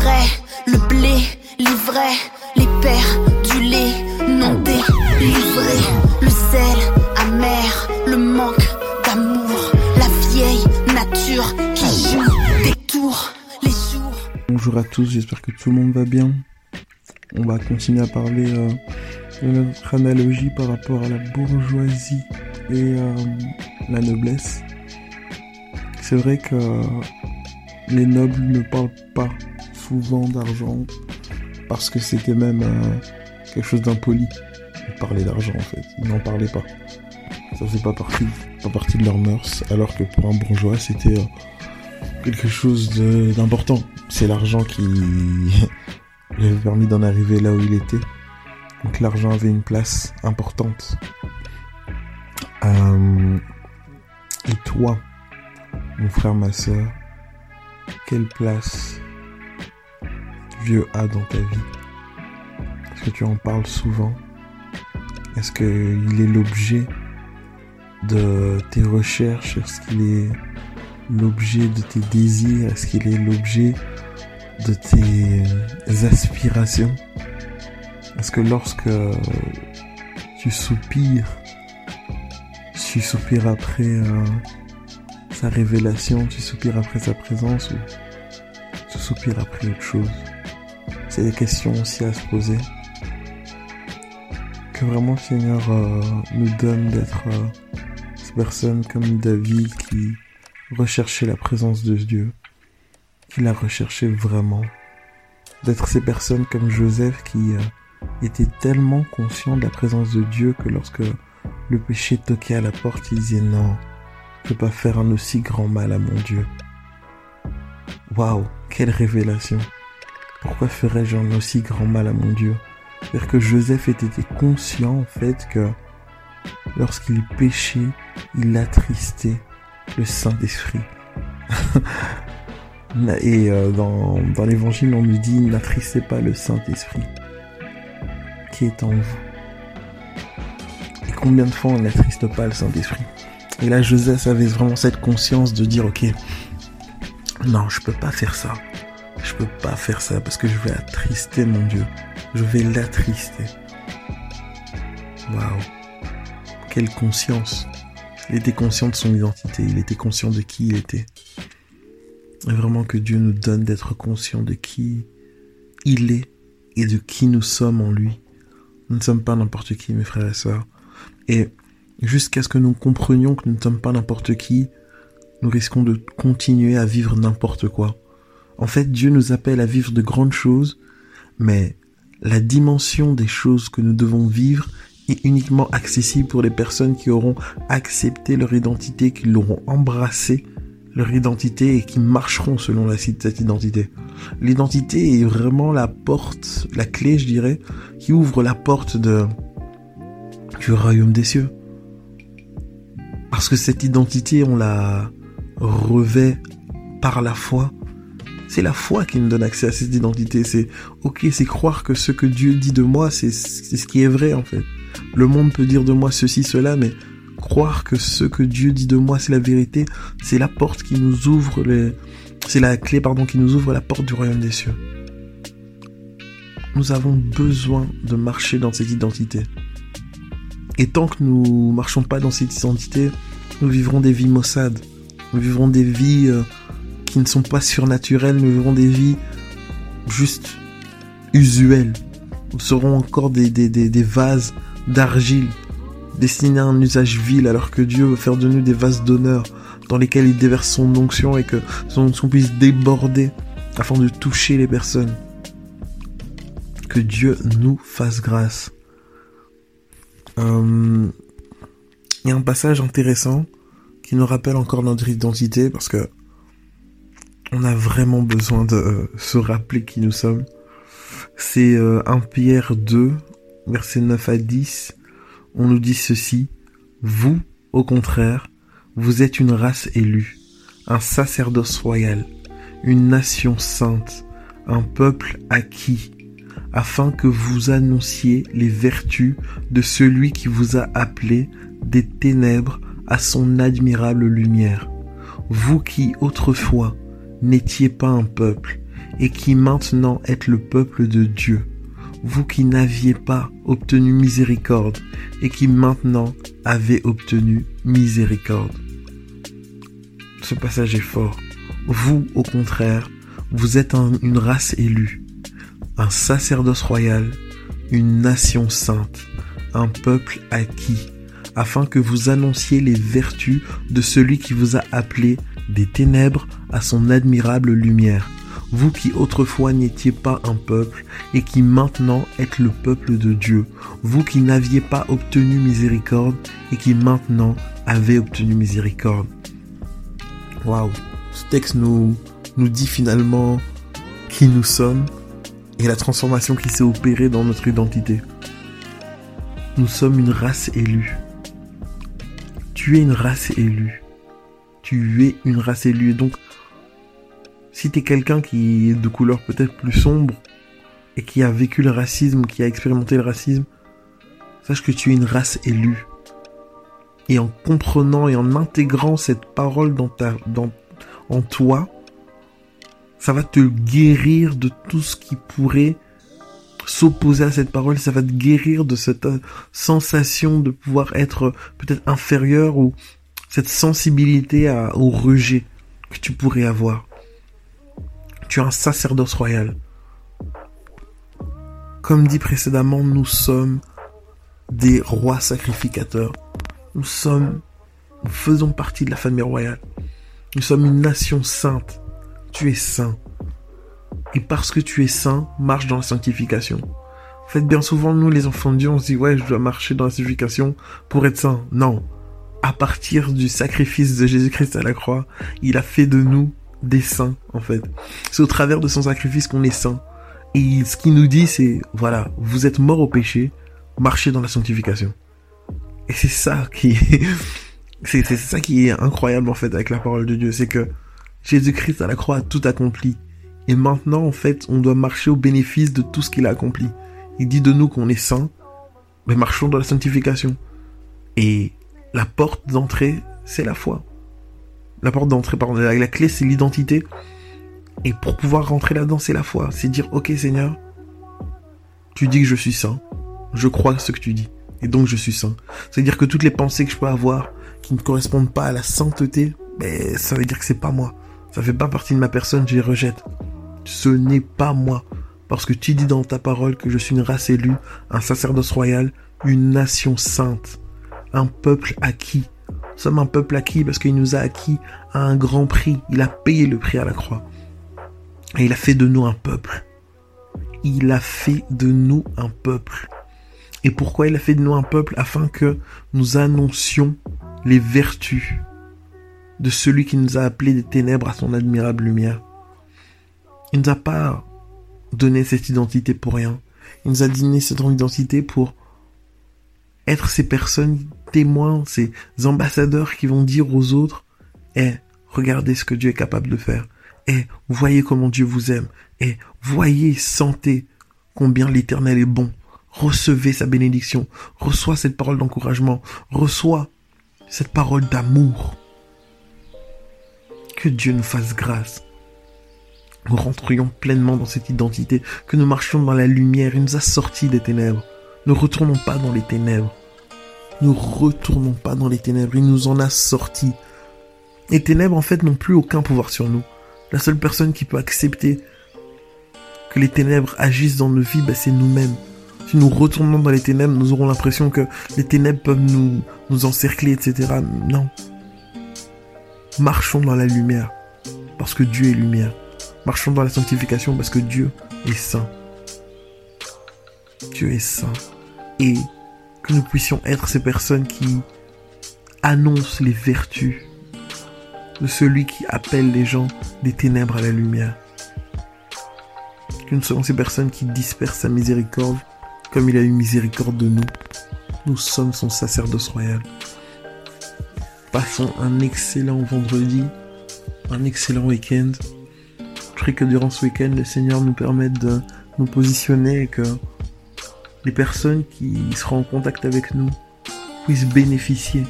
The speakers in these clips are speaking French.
vrais, le blé, les vrais, les pères, du lait, non délivré, le sel amer, le manque d'amour, la vieille nature qui joue des tours, les jours. Bonjour à tous, j'espère que tout le monde va bien. On va continuer à parler euh, de notre analogie par rapport à la bourgeoisie et euh, la noblesse. C'est vrai que les nobles ne parlent pas souvent d'argent parce que c'était même euh, quelque chose d'impoli parler d'argent en fait. Ils n'en parlaient pas. Ça faisait pas partie, pas partie de leurs mœurs, alors que pour un bourgeois c'était quelque chose d'important. C'est l'argent qui lui avait permis d'en arriver là où il était. Donc l'argent avait une place importante. Euh, et toi, mon frère, ma soeur, quelle place Dieu a dans ta vie? Est-ce que tu en parles souvent? Est-ce qu'il est l'objet de tes recherches? Est-ce qu'il est l'objet de tes désirs? Est-ce qu'il est l'objet de tes aspirations? Est-ce que lorsque tu soupires, tu soupires après euh, sa révélation, tu soupires après sa présence ou tu soupires après autre chose? C'est des questions aussi à se poser. Que vraiment le Seigneur euh, nous donne d'être euh, ces personnes comme David qui recherchait la présence de Dieu, qu'il a recherché vraiment, d'être ces personnes comme Joseph qui euh, était tellement conscient de la présence de Dieu que lorsque le péché toquait à la porte, il disait non, je peux pas faire un aussi grand mal à mon Dieu. Waouh, quelle révélation. Pourquoi ferais-je un aussi grand mal à mon Dieu? C'est-à-dire que Joseph était conscient en fait que lorsqu'il péchait, il attristait le Saint-Esprit. Et euh, dans, l'évangile, on nous dit n'attristez pas le Saint-Esprit qui est en vous. Et combien de fois on n'attriste pas le Saint-Esprit? Et là, Joseph avait vraiment cette conscience de dire ok, non, je peux pas faire ça. Je peux pas faire ça parce que je vais attrister mon Dieu. Je vais l'attrister. Waouh. Quelle conscience. Il était conscient de son identité, il était conscient de qui il était. Et vraiment que Dieu nous donne d'être conscient de qui il est et de qui nous sommes en lui. Nous ne sommes pas n'importe qui, mes frères et sœurs. Et jusqu'à ce que nous comprenions que nous ne sommes pas n'importe qui, nous risquons de continuer à vivre n'importe quoi. En fait, Dieu nous appelle à vivre de grandes choses, mais la dimension des choses que nous devons vivre est uniquement accessible pour les personnes qui auront accepté leur identité, qui l'auront embrassé leur identité et qui marcheront selon la, cette identité. L'identité est vraiment la porte, la clé, je dirais, qui ouvre la porte de, du royaume des cieux. Parce que cette identité, on la revêt par la foi. C'est la foi qui nous donne accès à cette identité. C'est, ok, c'est croire que ce que Dieu dit de moi, c'est ce qui est vrai, en fait. Le monde peut dire de moi ceci, cela, mais croire que ce que Dieu dit de moi, c'est la vérité, c'est la porte qui nous ouvre les, c'est la clé, pardon, qui nous ouvre la porte du royaume des cieux. Nous avons besoin de marcher dans cette identité. Et tant que nous marchons pas dans cette identité, nous vivrons des vies maussades. Nous vivrons des vies euh, ne sont pas surnaturelles. Nous vivrons des vies juste usuelles. Nous serons encore des vases d'argile destinés à un usage vil alors que Dieu veut faire de nous des vases d'honneur dans lesquels il déverse son onction et que son onction puisse déborder afin de toucher les personnes. Que Dieu nous fasse grâce. Euh, il y a un passage intéressant qui nous rappelle encore notre identité parce que on a vraiment besoin de euh, se rappeler qui nous sommes. C'est 1 euh, Pierre 2, versets 9 à 10 on nous dit ceci, vous, au contraire, vous êtes une race élue, un sacerdoce royal, une nation sainte, un peuple acquis, afin que vous annonciez les vertus de celui qui vous a appelé des ténèbres à son admirable lumière. Vous qui autrefois n'étiez pas un peuple, et qui maintenant êtes le peuple de Dieu, vous qui n'aviez pas obtenu miséricorde et qui maintenant avez obtenu miséricorde. Ce passage est fort. Vous, au contraire, vous êtes une race élue, un sacerdoce royal, une nation sainte, un peuple acquis, afin que vous annonciez les vertus de celui qui vous a appelé des ténèbres à son admirable lumière. Vous qui autrefois n'étiez pas un peuple et qui maintenant êtes le peuple de Dieu. Vous qui n'aviez pas obtenu miséricorde et qui maintenant avez obtenu miséricorde. Waouh, ce texte nous, nous dit finalement qui nous sommes et la transformation qui s'est opérée dans notre identité. Nous sommes une race élue. Tu es une race élue. Tu es une race élue. Donc, si tu es quelqu'un qui est de couleur peut-être plus sombre et qui a vécu le racisme, qui a expérimenté le racisme, sache que tu es une race élue. Et en comprenant et en intégrant cette parole dans ta, dans, en toi, ça va te guérir de tout ce qui pourrait s'opposer à cette parole, ça va te guérir de cette euh, sensation de pouvoir être peut-être inférieur ou cette sensibilité à, au rejet que tu pourrais avoir. Tu es un sacerdoce royal. Comme dit précédemment, nous sommes des rois sacrificateurs. Nous sommes, nous faisons partie de la famille royale. Nous sommes une nation sainte. Tu es saint. Et parce que tu es saint, marche dans la sanctification. En fait, bien souvent, nous, les enfants de Dieu, on se dit, ouais, je dois marcher dans la sanctification pour être saint. Non. À partir du sacrifice de Jésus-Christ à la croix, il a fait de nous des saints, en fait. C'est au travers de son sacrifice qu'on est saint. Et ce qu'il nous dit, c'est, voilà, vous êtes mort au péché, marchez dans la sanctification. Et c'est ça qui c'est, c'est ça qui est incroyable, en fait, avec la parole de Dieu. C'est que Jésus-Christ à la croix a tout accompli. Et maintenant, en fait, on doit marcher au bénéfice de tout ce qu'il a accompli. Il dit de nous qu'on est saints, mais marchons dans la sanctification. Et la porte d'entrée, c'est la foi. La porte d'entrée, pardon, la, clé, c'est l'identité. Et pour pouvoir rentrer là-dedans, c'est la foi. C'est dire, ok Seigneur, tu dis que je suis saint. Je crois ce que tu dis. Et donc je suis saint. C'est-à-dire que toutes les pensées que je peux avoir qui ne correspondent pas à la sainteté, ben, ça veut dire que c'est pas moi. Ça fait pas partie de ma personne, je les rejette ce n'est pas moi. Parce que tu dis dans ta parole que je suis une race élue, un sacerdoce royal, une nation sainte, un peuple acquis. Nous sommes un peuple acquis parce qu'il nous a acquis à un grand prix. Il a payé le prix à la croix. Et il a fait de nous un peuple. Il a fait de nous un peuple. Et pourquoi il a fait de nous un peuple? Afin que nous annoncions les vertus de celui qui nous a appelés des ténèbres à son admirable lumière. Il nous a pas donné cette identité pour rien. Il nous a donné cette identité pour être ces personnes témoins, ces ambassadeurs qui vont dire aux autres, eh, regardez ce que Dieu est capable de faire. Eh, voyez comment Dieu vous aime. Eh, voyez, sentez combien l'éternel est bon. Recevez sa bénédiction. Reçois cette parole d'encouragement. Reçois cette parole d'amour. Que Dieu nous fasse grâce nous rentrions pleinement dans cette identité, que nous marchions dans la lumière, il nous a sortis des ténèbres. Ne retournons pas dans les ténèbres. Ne retournons pas dans les ténèbres, il nous en a sortis. Les ténèbres, en fait, n'ont plus aucun pouvoir sur nous. La seule personne qui peut accepter que les ténèbres agissent dans nos vies, bah, c'est nous-mêmes. Si nous retournons dans les ténèbres, nous aurons l'impression que les ténèbres peuvent nous, nous encercler, etc. Non. Marchons dans la lumière, parce que Dieu est lumière. Marchons dans la sanctification parce que Dieu est saint. Dieu est saint. Et que nous puissions être ces personnes qui annoncent les vertus de celui qui appelle les gens des ténèbres à la lumière. Que nous soyons ces personnes qui dispersent sa miséricorde comme il a eu miséricorde de nous. Nous sommes son sacerdoce royal. Passons un excellent vendredi, un excellent week-end prie que durant ce week-end, le Seigneur nous permette de nous positionner et que les personnes qui seront en contact avec nous puissent bénéficier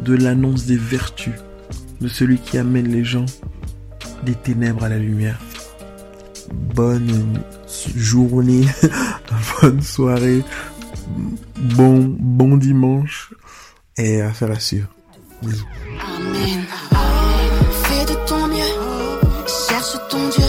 de l'annonce des vertus de celui qui amène les gens des ténèbres à la lumière. bonne journée, bonne soirée, bon, bon dimanche et à suivre. Bisous. Amen. Fais de ton mieux, cherche ton Dieu,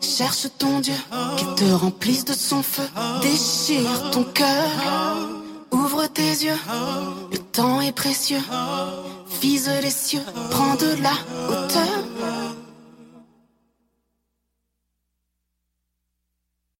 cherche ton Dieu, qu'il te remplisse de son feu, déchire ton cœur, ouvre tes yeux, le temps est précieux, vise les cieux, prends de la hauteur.